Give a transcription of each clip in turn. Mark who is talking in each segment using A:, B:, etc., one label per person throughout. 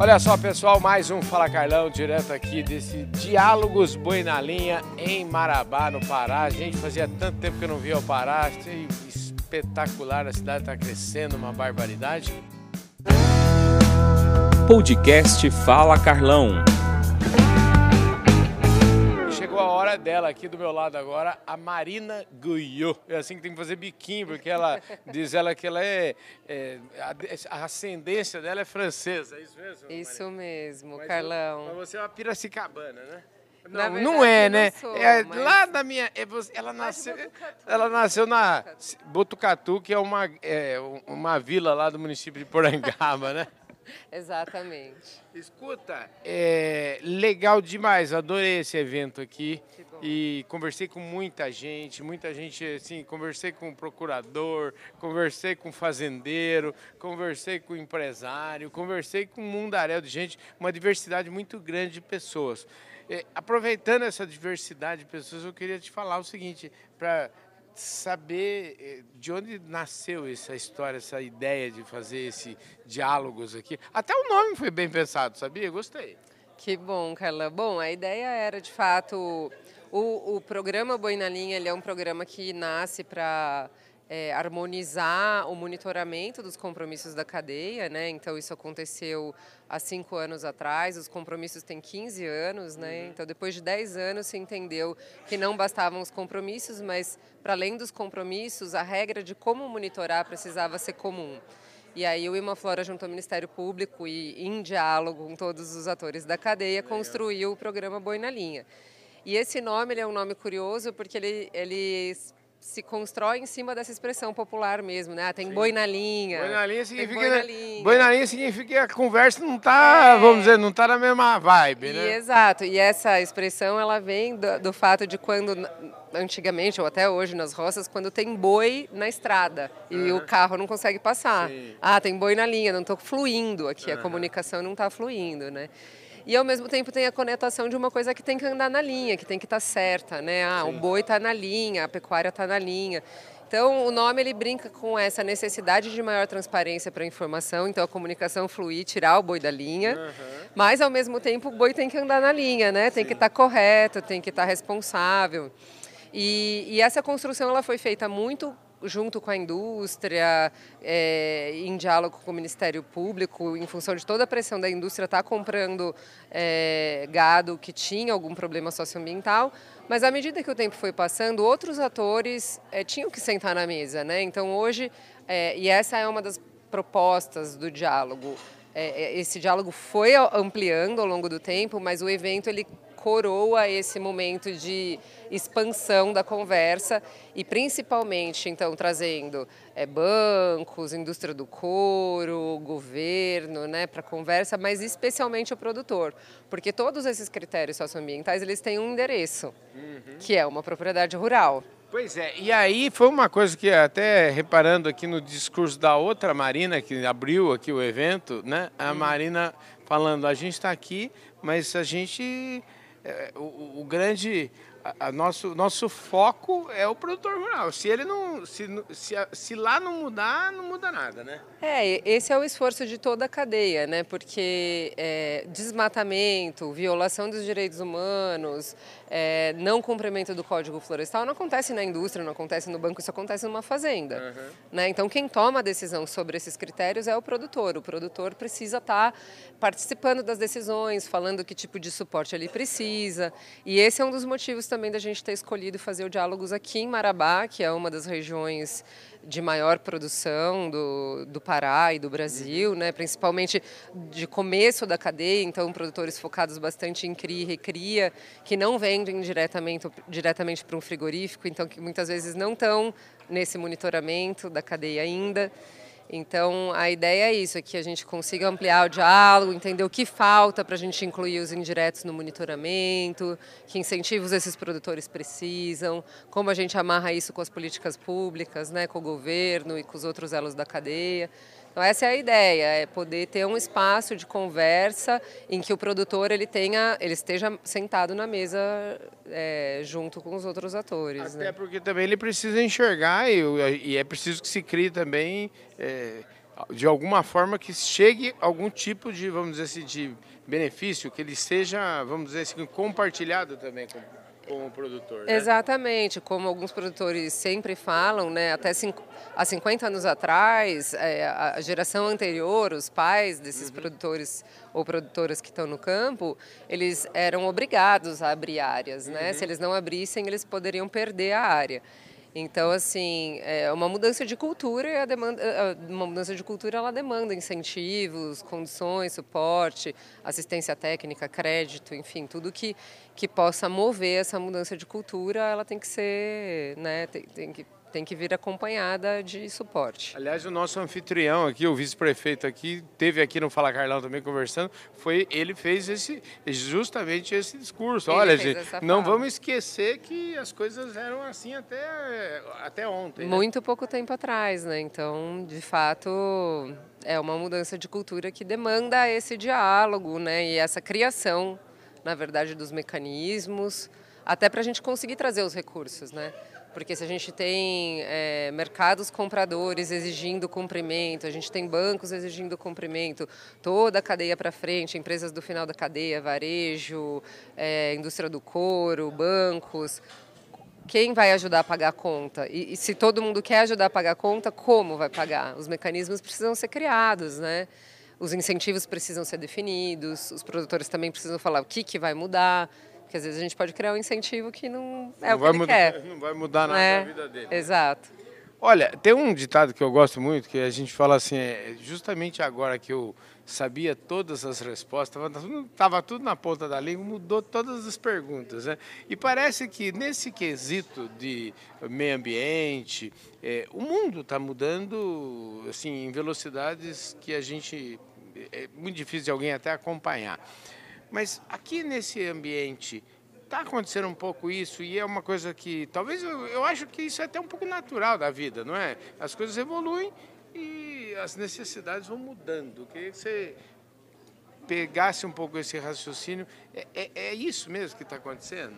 A: Olha só, pessoal, mais um Fala Carlão, direto aqui desse Diálogos Boi na Linha em Marabá, no Pará. Gente, fazia tanto tempo que eu não via o Pará, espetacular, a cidade está crescendo, uma barbaridade.
B: Podcast Fala Carlão.
A: Chegou a hora dela aqui do meu lado agora, a Marina Guyot. É assim que tem que fazer biquinho, porque ela diz ela que ela é, é a, ascendência dela é francesa, é isso mesmo?
C: Isso
A: Marina?
C: mesmo,
A: Mas
C: Carlão.
A: Mas você é uma piracicabana, né? Não,
C: verdade,
A: não é,
C: eu não
A: né?
C: sou,
A: é
C: mas-
A: lá da minha, é ela nasceu, ela nasceu na Botucatu, que é uma é, uma vila lá do município de Porangaba, né?
C: Exatamente.
A: Escuta, é legal demais, adorei esse evento aqui e conversei com muita gente, muita gente, assim, conversei com o procurador, conversei com fazendeiro, conversei com empresário, conversei com um mundaréu de gente, uma diversidade muito grande de pessoas. É, aproveitando essa diversidade de pessoas, eu queria te falar o seguinte, para saber eh, de onde nasceu essa história, essa ideia de fazer esse diálogos aqui. Até o nome foi bem pensado, sabia? Gostei.
C: Que bom, Carla. Bom, a ideia era, de fato, o, o programa Boi na Linha, ele é um programa que nasce para harmonizar o monitoramento dos compromissos da cadeia, né? Então, isso aconteceu há cinco anos atrás, os compromissos têm 15 anos, né? Então, depois de 10 anos, se entendeu que não bastavam os compromissos, mas, para além dos compromissos, a regra de como monitorar precisava ser comum. E aí o Imaflora, junto ao Ministério Público e em diálogo com todos os atores da cadeia, construiu o programa Boi na Linha. E esse nome ele é um nome curioso porque ele, ele se constrói em cima dessa expressão popular mesmo, né? Ah, tem boi na linha.
A: Boi na linha significa,
C: boi na linha.
A: boi na linha significa que a conversa não tá,
C: É.
A: vamos dizer, não tá na mesma vibe,
C: E
A: né?
C: exato, e essa expressão ela vem do, do fato de quando antigamente ou até hoje nas roças quando tem boi na estrada e o carro não consegue passar.
A: Sim.
C: Ah, tem boi na linha, não estou fluindo aqui, a comunicação não está fluindo, né? E ao mesmo tempo tem a conotação de uma coisa que tem que andar na linha, que tem que estar certa, né? Ah, o boi está na linha, a pecuária está na linha. Então, o nome ele brinca com essa necessidade de maior transparência para a informação, então a comunicação fluir, tirar o boi da linha, mas ao mesmo tempo o boi tem que andar na linha, né? Tem que estar correto, tem que estar responsável. E, e essa construção ela foi feita muito junto com a indústria, é, em diálogo com o Ministério Público, em função de toda a pressão da indústria estar comprando é, gado que tinha algum problema socioambiental. Mas à medida que o tempo foi passando, outros atores é, tinham que sentar na mesa, né? Então hoje, é, e essa é uma das propostas do diálogo. É, é, esse diálogo foi ampliando ao longo do tempo, mas o evento ele coroa esse momento de expansão da conversa e principalmente então trazendo é, bancos, indústria do couro, governo, né, para conversa, mas especialmente o produtor, porque todos esses critérios socioambientais eles têm um endereço, que é uma propriedade rural.
A: Pois é, e aí foi uma coisa que até reparando aqui no discurso da outra Marina, que abriu aqui o evento, né? A Marina falando, a gente está aqui, mas a gente, o, o grande, a, a nosso, nosso foco é o produtor rural. Se ele não, se, se, se lá não mudar, não muda nada, né?
C: É, esse é o esforço de toda a cadeia, né? Porque é, desmatamento, violação dos direitos humanos, é, não cumprimento do Código Florestal não acontece na indústria, não acontece no banco, isso acontece numa fazenda. Né? Então, quem toma a decisão sobre esses critérios é o produtor. O produtor precisa estar participando das decisões, falando que tipo de suporte ele precisa. E esse é um dos motivos também da gente ter escolhido fazer o Diálogos aqui em Marabá, que é uma das regiões de maior produção do, do Pará e do Brasil, né? principalmente de começo da cadeia, então produtores focados bastante em cria e recria, que não vendem diretamente, diretamente para um frigorífico, então que muitas vezes não estão nesse monitoramento da cadeia ainda. Então, a ideia é isso, é que a gente consiga ampliar o diálogo, entender o que falta para a gente incluir os indiretos no monitoramento, que incentivos esses produtores precisam, como a gente amarra isso com as políticas públicas, né, com o governo e com os outros elos da cadeia. Então essa é a ideia, é poder ter um espaço de conversa em que o produtor ele tenha, ele esteja sentado na mesa é, junto com os outros atores.
A: Até
C: né?
A: porque também ele precisa enxergar e, e é preciso que se crie também é, de alguma forma que chegue algum tipo de, vamos dizer assim, de benefício, que ele seja, vamos dizer assim, compartilhado também com, com o produtor. Né?
C: Exatamente, como alguns produtores sempre falam, né, até cinco, há 50 anos atrás, é, a geração anterior, os pais desses uhum. produtores ou produtoras que estão no campo, eles eram obrigados a abrir áreas, né? Uhum. Se eles não abrissem, eles poderiam perder a área. Então, assim, é uma mudança de cultura e a demanda, uma mudança de cultura ela demanda incentivos, condições, suporte, assistência técnica, crédito, enfim, tudo que, que possa mover essa mudança de cultura, ela tem que ser, né, tem, tem que tem que vir acompanhada de suporte.
A: Aliás, o nosso anfitrião aqui, o vice-prefeito aqui, teve aqui no Fala Carlão também conversando, foi ele fez esse justamente esse discurso. Ele Olha, gente, não vamos esquecer que as coisas eram assim até até ontem.
C: Né? Muito pouco tempo atrás, né? Então, de fato, é uma mudança de cultura que demanda esse diálogo, né? E essa criação, na verdade, dos mecanismos, até para a gente conseguir trazer os recursos, né? Porque se a gente tem é, mercados compradores exigindo cumprimento, a gente tem bancos exigindo cumprimento, toda a cadeia para frente, empresas do final da cadeia, varejo, é, indústria do couro, bancos, quem vai ajudar a pagar a conta? E, e, se todo mundo quer ajudar a pagar a conta, como vai pagar? Os mecanismos precisam ser criados, né? Os incentivos precisam ser definidos, os produtores também precisam falar o que, que vai mudar. Porque às vezes a gente pode criar um incentivo que não é não o que
A: mudar,
C: quer.
A: Não vai mudar nada é, na vida dele.
C: Exato.
A: Olha, tem um ditado que eu gosto muito, que a gente fala assim, é, justamente agora que eu sabia todas as respostas, estava tudo na ponta da língua, mudou todas as perguntas. Né? E parece que nesse quesito de meio ambiente, é, o mundo está mudando assim, em velocidades que a gente é muito difícil de alguém até acompanhar. Mas aqui nesse ambiente está acontecendo um pouco isso e é uma coisa que talvez eu, eu acho que isso é até um pouco natural da vida, não é? As coisas evoluem e as necessidades vão mudando. queria que você pegasse um pouco esse raciocínio. É, é, é isso mesmo que está acontecendo?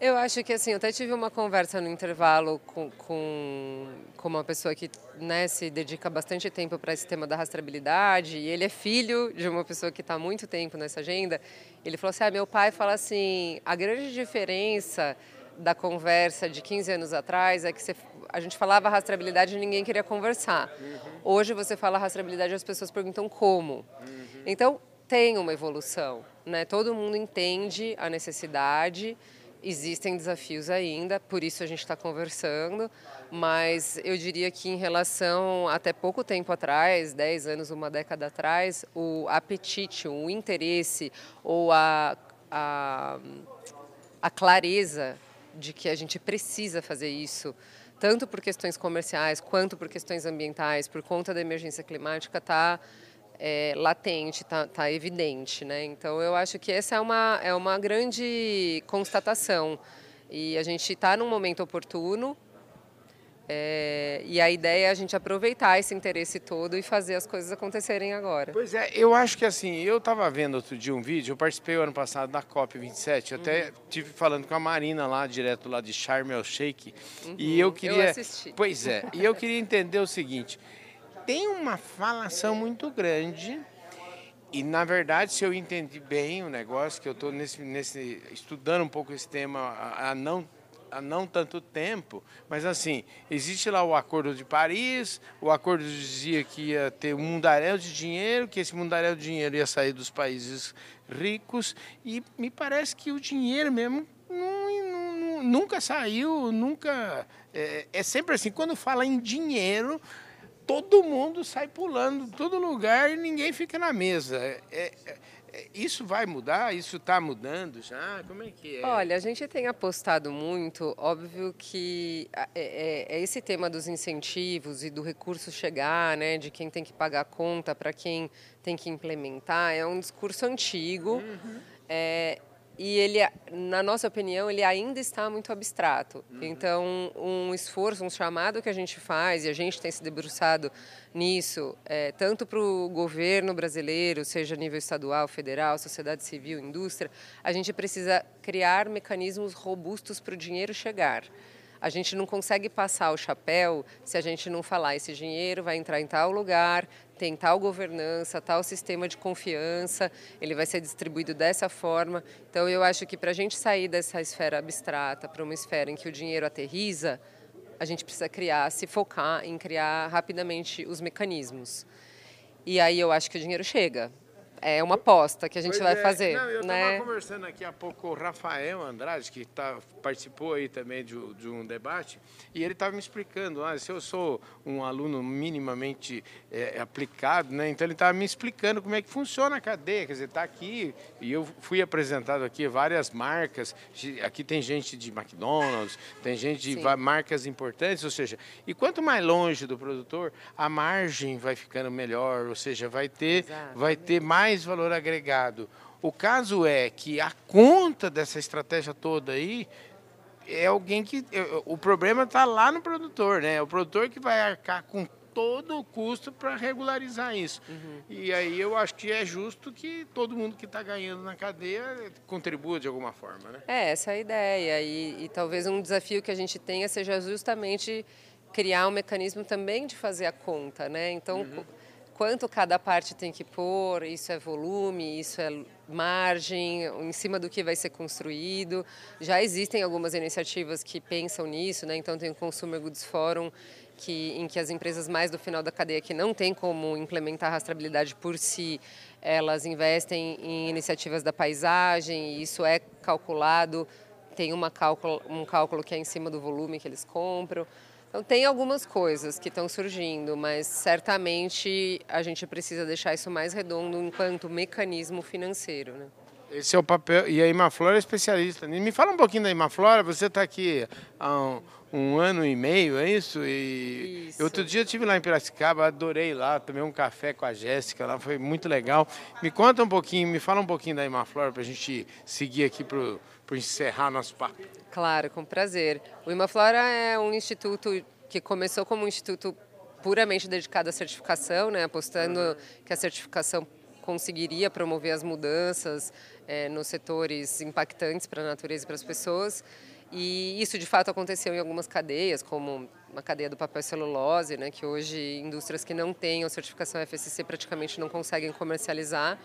C: Eu acho que assim, eu até tive uma conversa no intervalo com, com, com uma pessoa que né, se dedica bastante tempo para esse tema da rastreabilidade, e ele é filho de uma pessoa que está há muito tempo nessa agenda. Ele falou assim: ah, meu pai fala assim, a grande diferença da conversa de 15 anos atrás é que você, a gente falava rastreabilidade e ninguém queria conversar. Uhum. Hoje você fala rastreabilidade e as pessoas perguntam como. Uhum. Então, tem uma evolução. Né? Todo mundo entende a necessidade Existem desafios ainda, por isso a gente está conversando, mas eu diria que em relação até pouco tempo atrás, 10 anos, uma década atrás, o apetite, o interesse ou a, a, a clareza de que a gente precisa fazer isso, tanto por questões comerciais quanto por questões ambientais, por conta da emergência climática, está é, latente, está tá evidente. Né? Então, eu acho que essa é uma, é uma grande constatação. E a gente está num momento oportuno, é, e a ideia é a gente aproveitar esse interesse todo e fazer as coisas acontecerem agora.
A: Pois é, eu acho que assim, eu estava vendo outro dia um vídeo, eu participei ano passado da COP27, uhum. até tive falando com a Marina lá, direto lá de Sharm el Sheikh, uhum. e eu queria...
C: Eu assisti.
A: Pois é, e eu queria entender o seguinte, tem uma falação muito grande. E na verdade, se eu entendi bem o negócio, que eu estou nesse, nesse, estudando um pouco esse tema há não, há não tanto tempo, mas assim, existe lá o Acordo de Paris, o acordo dizia que ia ter um mundaréu de dinheiro, que esse mundaréu de dinheiro ia sair dos países ricos, e me parece que o dinheiro mesmo não, não, nunca saiu, nunca. É, é sempre assim, quando fala em dinheiro todo mundo sai pulando todo lugar e ninguém fica na mesa. É, é, é isso vai mudar? Isso está mudando já? Como é que é?
C: Olha, a gente tem apostado muito, óbvio que é, é, é esse tema dos incentivos e do recurso chegar, né, de quem tem que pagar a conta para quem tem que implementar, é um discurso antigo. Uhum. É, e ele, na nossa opinião, ele ainda está muito abstrato. Uhum. Então, um esforço, um chamado que a gente faz, e a gente tem se debruçado nisso, é, tanto para o governo brasileiro, seja nível estadual, federal, sociedade civil, indústria, a gente precisa criar mecanismos robustos para o dinheiro chegar. A gente não consegue passar o chapéu se a gente não falar esse dinheiro vai entrar em tal lugar, tem tal governança, tal sistema de confiança, ele vai ser distribuído dessa forma. Então, eu acho que para a gente sair dessa esfera abstrata para uma esfera em que o dinheiro aterriza, a gente precisa criar, se focar em criar rapidamente os mecanismos. E aí eu acho que o dinheiro chega é uma aposta que a gente
A: pois
C: vai
A: é.
C: fazer.
A: Não, eu
C: né?
A: estava conversando aqui há pouco com o Rafael Andrade, que tá, participou aí também de, de um debate, e ele estava me explicando, ah, se eu sou um aluno minimamente é, aplicado, né, então ele estava me explicando como é que funciona a cadeia, quer dizer, está aqui, e eu fui apresentado aqui várias marcas, aqui tem gente de McDonald's, tem gente de Sim. marcas importantes, ou seja, e quanto mais longe do produtor, a margem vai ficando melhor, ou seja, vai ter, vai ter mais mais valor agregado. O caso é que a conta dessa estratégia toda aí é alguém que. O problema está lá no produtor, né? É o produtor que vai arcar com todo o custo para regularizar isso. Uhum. E aí eu acho que é justo que todo mundo que está ganhando na cadeia contribua de alguma forma, né?
C: É, essa é a ideia. E, e talvez um desafio que a gente tenha seja justamente criar um mecanismo também de fazer a conta, né? Então, uhum quanto cada parte tem que pôr, isso é volume, isso é margem, em cima do que vai ser construído. Já existem algumas iniciativas que pensam nisso, né? então tem o Consumer Goods Forum, que, em que as empresas mais do final da cadeia que não tem como implementar a rastreabilidade por si, elas investem em iniciativas da paisagem, e isso é calculado, tem uma cálculo, um cálculo que é em cima do volume que eles compram. Então, tem algumas coisas que estão surgindo, mas certamente a gente precisa deixar isso mais redondo enquanto mecanismo financeiro. Né?
A: Esse é o papel. E a Imaflora é especialista. Me fala um pouquinho da Imaflora. Você está aqui há um, um, ano e meio, é isso? E isso. outro dia eu estive lá em Piracicaba, adorei lá, tomei um café com a Jéssica lá, foi muito legal. Me conta um pouquinho, me fala um pouquinho da Imaflora para a gente seguir aqui para encerrar nosso papo.
C: Claro, com prazer. O Imaflora é um instituto que começou como um instituto puramente dedicado à certificação, né, apostando uhum. que a certificação conseguiria promover as mudanças é, nos setores impactantes para a natureza e para as pessoas. E isso de fato aconteceu em algumas cadeias, como a cadeia do papel e celulose, né, que hoje indústrias que não têm a certificação FSC praticamente não conseguem comercializar.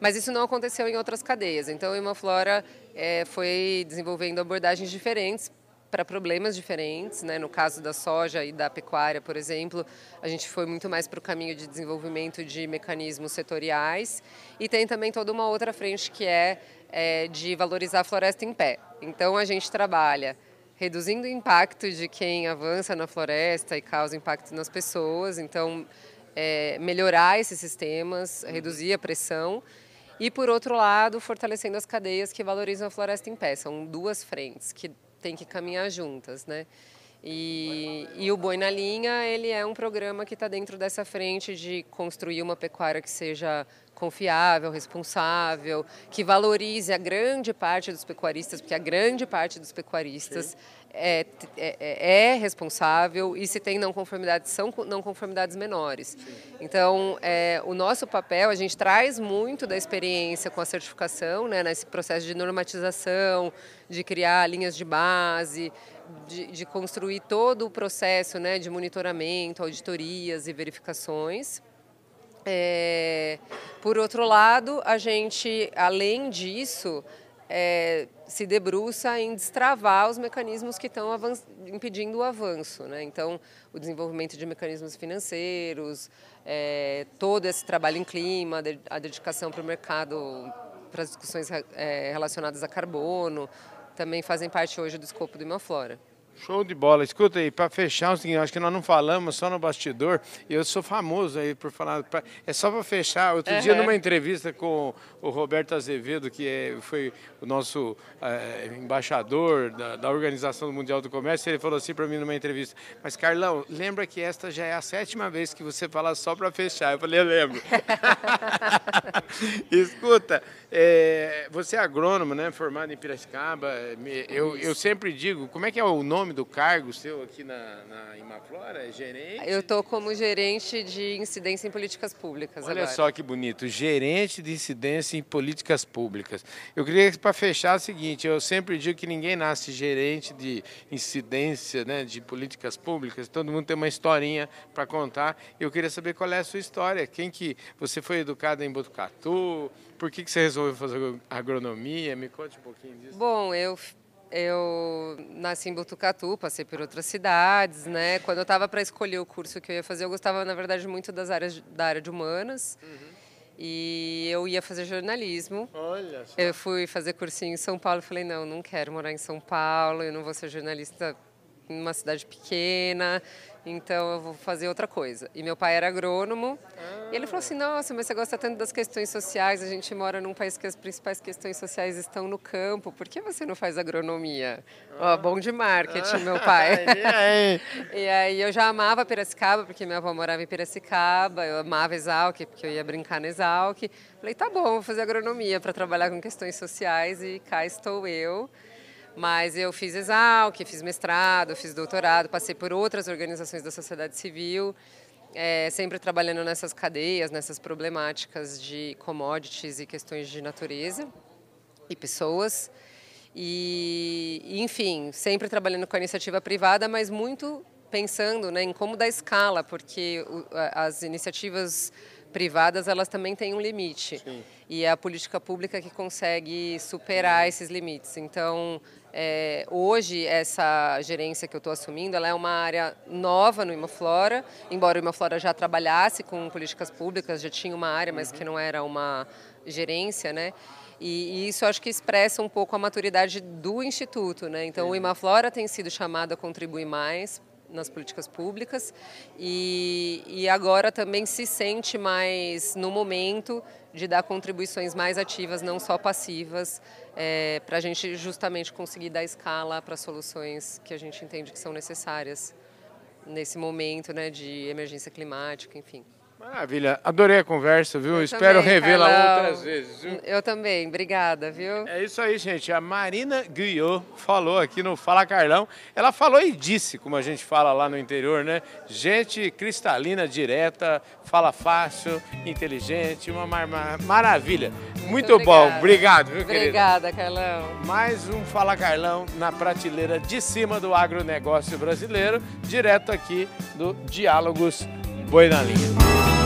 C: Mas isso não aconteceu em outras cadeias. Então, a Imaflora é, foi desenvolvendo abordagens diferentes para problemas diferentes. Né? No caso da soja e da pecuária, por exemplo, a gente foi muito mais para o caminho de desenvolvimento de mecanismos setoriais. E tem também toda uma outra frente que é, é de valorizar a floresta em pé. Então, a gente trabalha reduzindo o impacto de quem avança na floresta e causa impacto nas pessoas. Então, é, melhorar esses sistemas, reduzir a pressão e, por outro lado, fortalecendo as cadeias que valorizam a floresta em pé. São duas frentes que têm que caminhar juntas, né? E, e, o Boi na Linha, ele é um programa que está dentro dessa frente de construir uma pecuária que seja confiável, responsável, que valorize a grande parte dos pecuaristas, porque a grande parte dos pecuaristas é, é, é, é, responsável e se tem não conformidades, são não conformidades menores. Então, é, o nosso papel, a gente traz muito da experiência com a certificação, né, nesse processo de normatização, de criar linhas de base, de, de construir todo o processo né, de monitoramento, auditorias e verificações. É, por outro lado, a gente, além disso, é, se debruça em destravar os mecanismos que estão impedindo o avanço. Né? Então, o desenvolvimento de mecanismos financeiros, é, todo esse trabalho em clima, a dedicação para o mercado, para as discussões é, relacionadas a carbono, também fazem parte hoje do escopo do Imaflora.
A: Show de bola. Escuta aí, para fechar, assim, acho que nós não falamos só no bastidor, e eu sou famoso aí por falar. Pra, é só para fechar. Outro uhum. dia, numa entrevista com o Roberto Azevedo, que é, foi o nosso é, embaixador da, da, Organização Mundial do Comércio, ele falou assim para mim numa entrevista: Mas Carlão, lembra que esta já é a sétima vez que você fala só para fechar. Eu falei: Eu lembro. Escuta, É, você é agrônomo, né? Formado em Piracicaba. Eu, eu sempre digo, como é que é o nome do cargo seu aqui na, na Imaflora? É gerente?
C: Eu estou como gerente de incidência em políticas públicas
A: Olha
C: agora.
A: só que bonito, gerente de incidência em políticas públicas. Eu queria, para fechar, o seguinte, eu sempre digo que ninguém nasce gerente de incidência né, de políticas públicas, todo mundo tem uma historinha para contar. Eu queria saber qual é a sua história, quem que você foi educado em Botucatu, por que, que você resolveu fazer agronomia? Me conte um pouquinho disso.
C: Bom, eu eu nasci em Botucatu, passei por outras cidades, né? Quando eu estava para escolher o curso que eu ia fazer, eu gostava, na verdade, muito das áreas da área de humanas. Uhum. E eu ia fazer jornalismo.
A: Olha só.
C: Eu fui fazer cursinho em São Paulo, falei, não, não quero morar em São Paulo, eu não vou ser jornalista em uma cidade pequena então eu vou fazer outra coisa. E meu pai era agrônomo, ah. E ele falou assim: Nossa, mas você gosta tanto das questões sociais, a gente mora num país que as principais questões sociais estão no campo, por que você não faz agronomia? Ó, oh, bom de marketing, meu pai. e aí eu já amava Piracicaba, porque minha avó morava em Piracicaba, eu amava Exalc, porque eu ia brincar na Exalc. Falei: Tá bom, vou fazer agronomia para trabalhar com questões sociais, e cá estou eu. Mas eu fiz Exalc, fiz mestrado, fiz doutorado, passei por outras organizações da sociedade civil, é, sempre trabalhando nessas cadeias, nessas problemáticas de commodities e questões de natureza e pessoas. E, enfim, sempre trabalhando com a iniciativa privada, mas muito pensando né, em como dar escala, porque as iniciativas privadas elas também têm um limite. Sim. E é a política pública que consegue superar esses limites. Então, é, hoje, essa gerência que eu estou assumindo, ela é uma área nova no Imaflora, embora o Imaflora já trabalhasse com políticas públicas, já tinha uma área, mas que não era uma gerência, né? E, e isso acho que expressa um pouco a maturidade do Instituto, né? Então, o Imaflora tem sido chamado a contribuir mais nas políticas públicas e, e agora também se sente mais no momento de dar contribuições mais ativas, não só passivas, é, para a gente justamente conseguir dar escala para soluções que a gente entende que são necessárias nesse momento né, de emergência climática, enfim.
A: Maravilha, adorei a conversa, viu? Eu Espero revê-la outras vezes, viu?
C: Eu também, obrigada, viu?
A: É isso aí, gente. A Marina Guiot falou aqui no Fala Carlão. Ela falou e disse, como a gente fala lá no interior, né? Gente cristalina, direta, fala fácil, inteligente, uma mar maravilha. Muito, Muito bom, obrigado, viu,
C: Obrigada, Carlão.
A: Mais um Fala Carlão na prateleira de cima do agronegócio brasileiro, direto aqui do Diálogos Boi na Linha.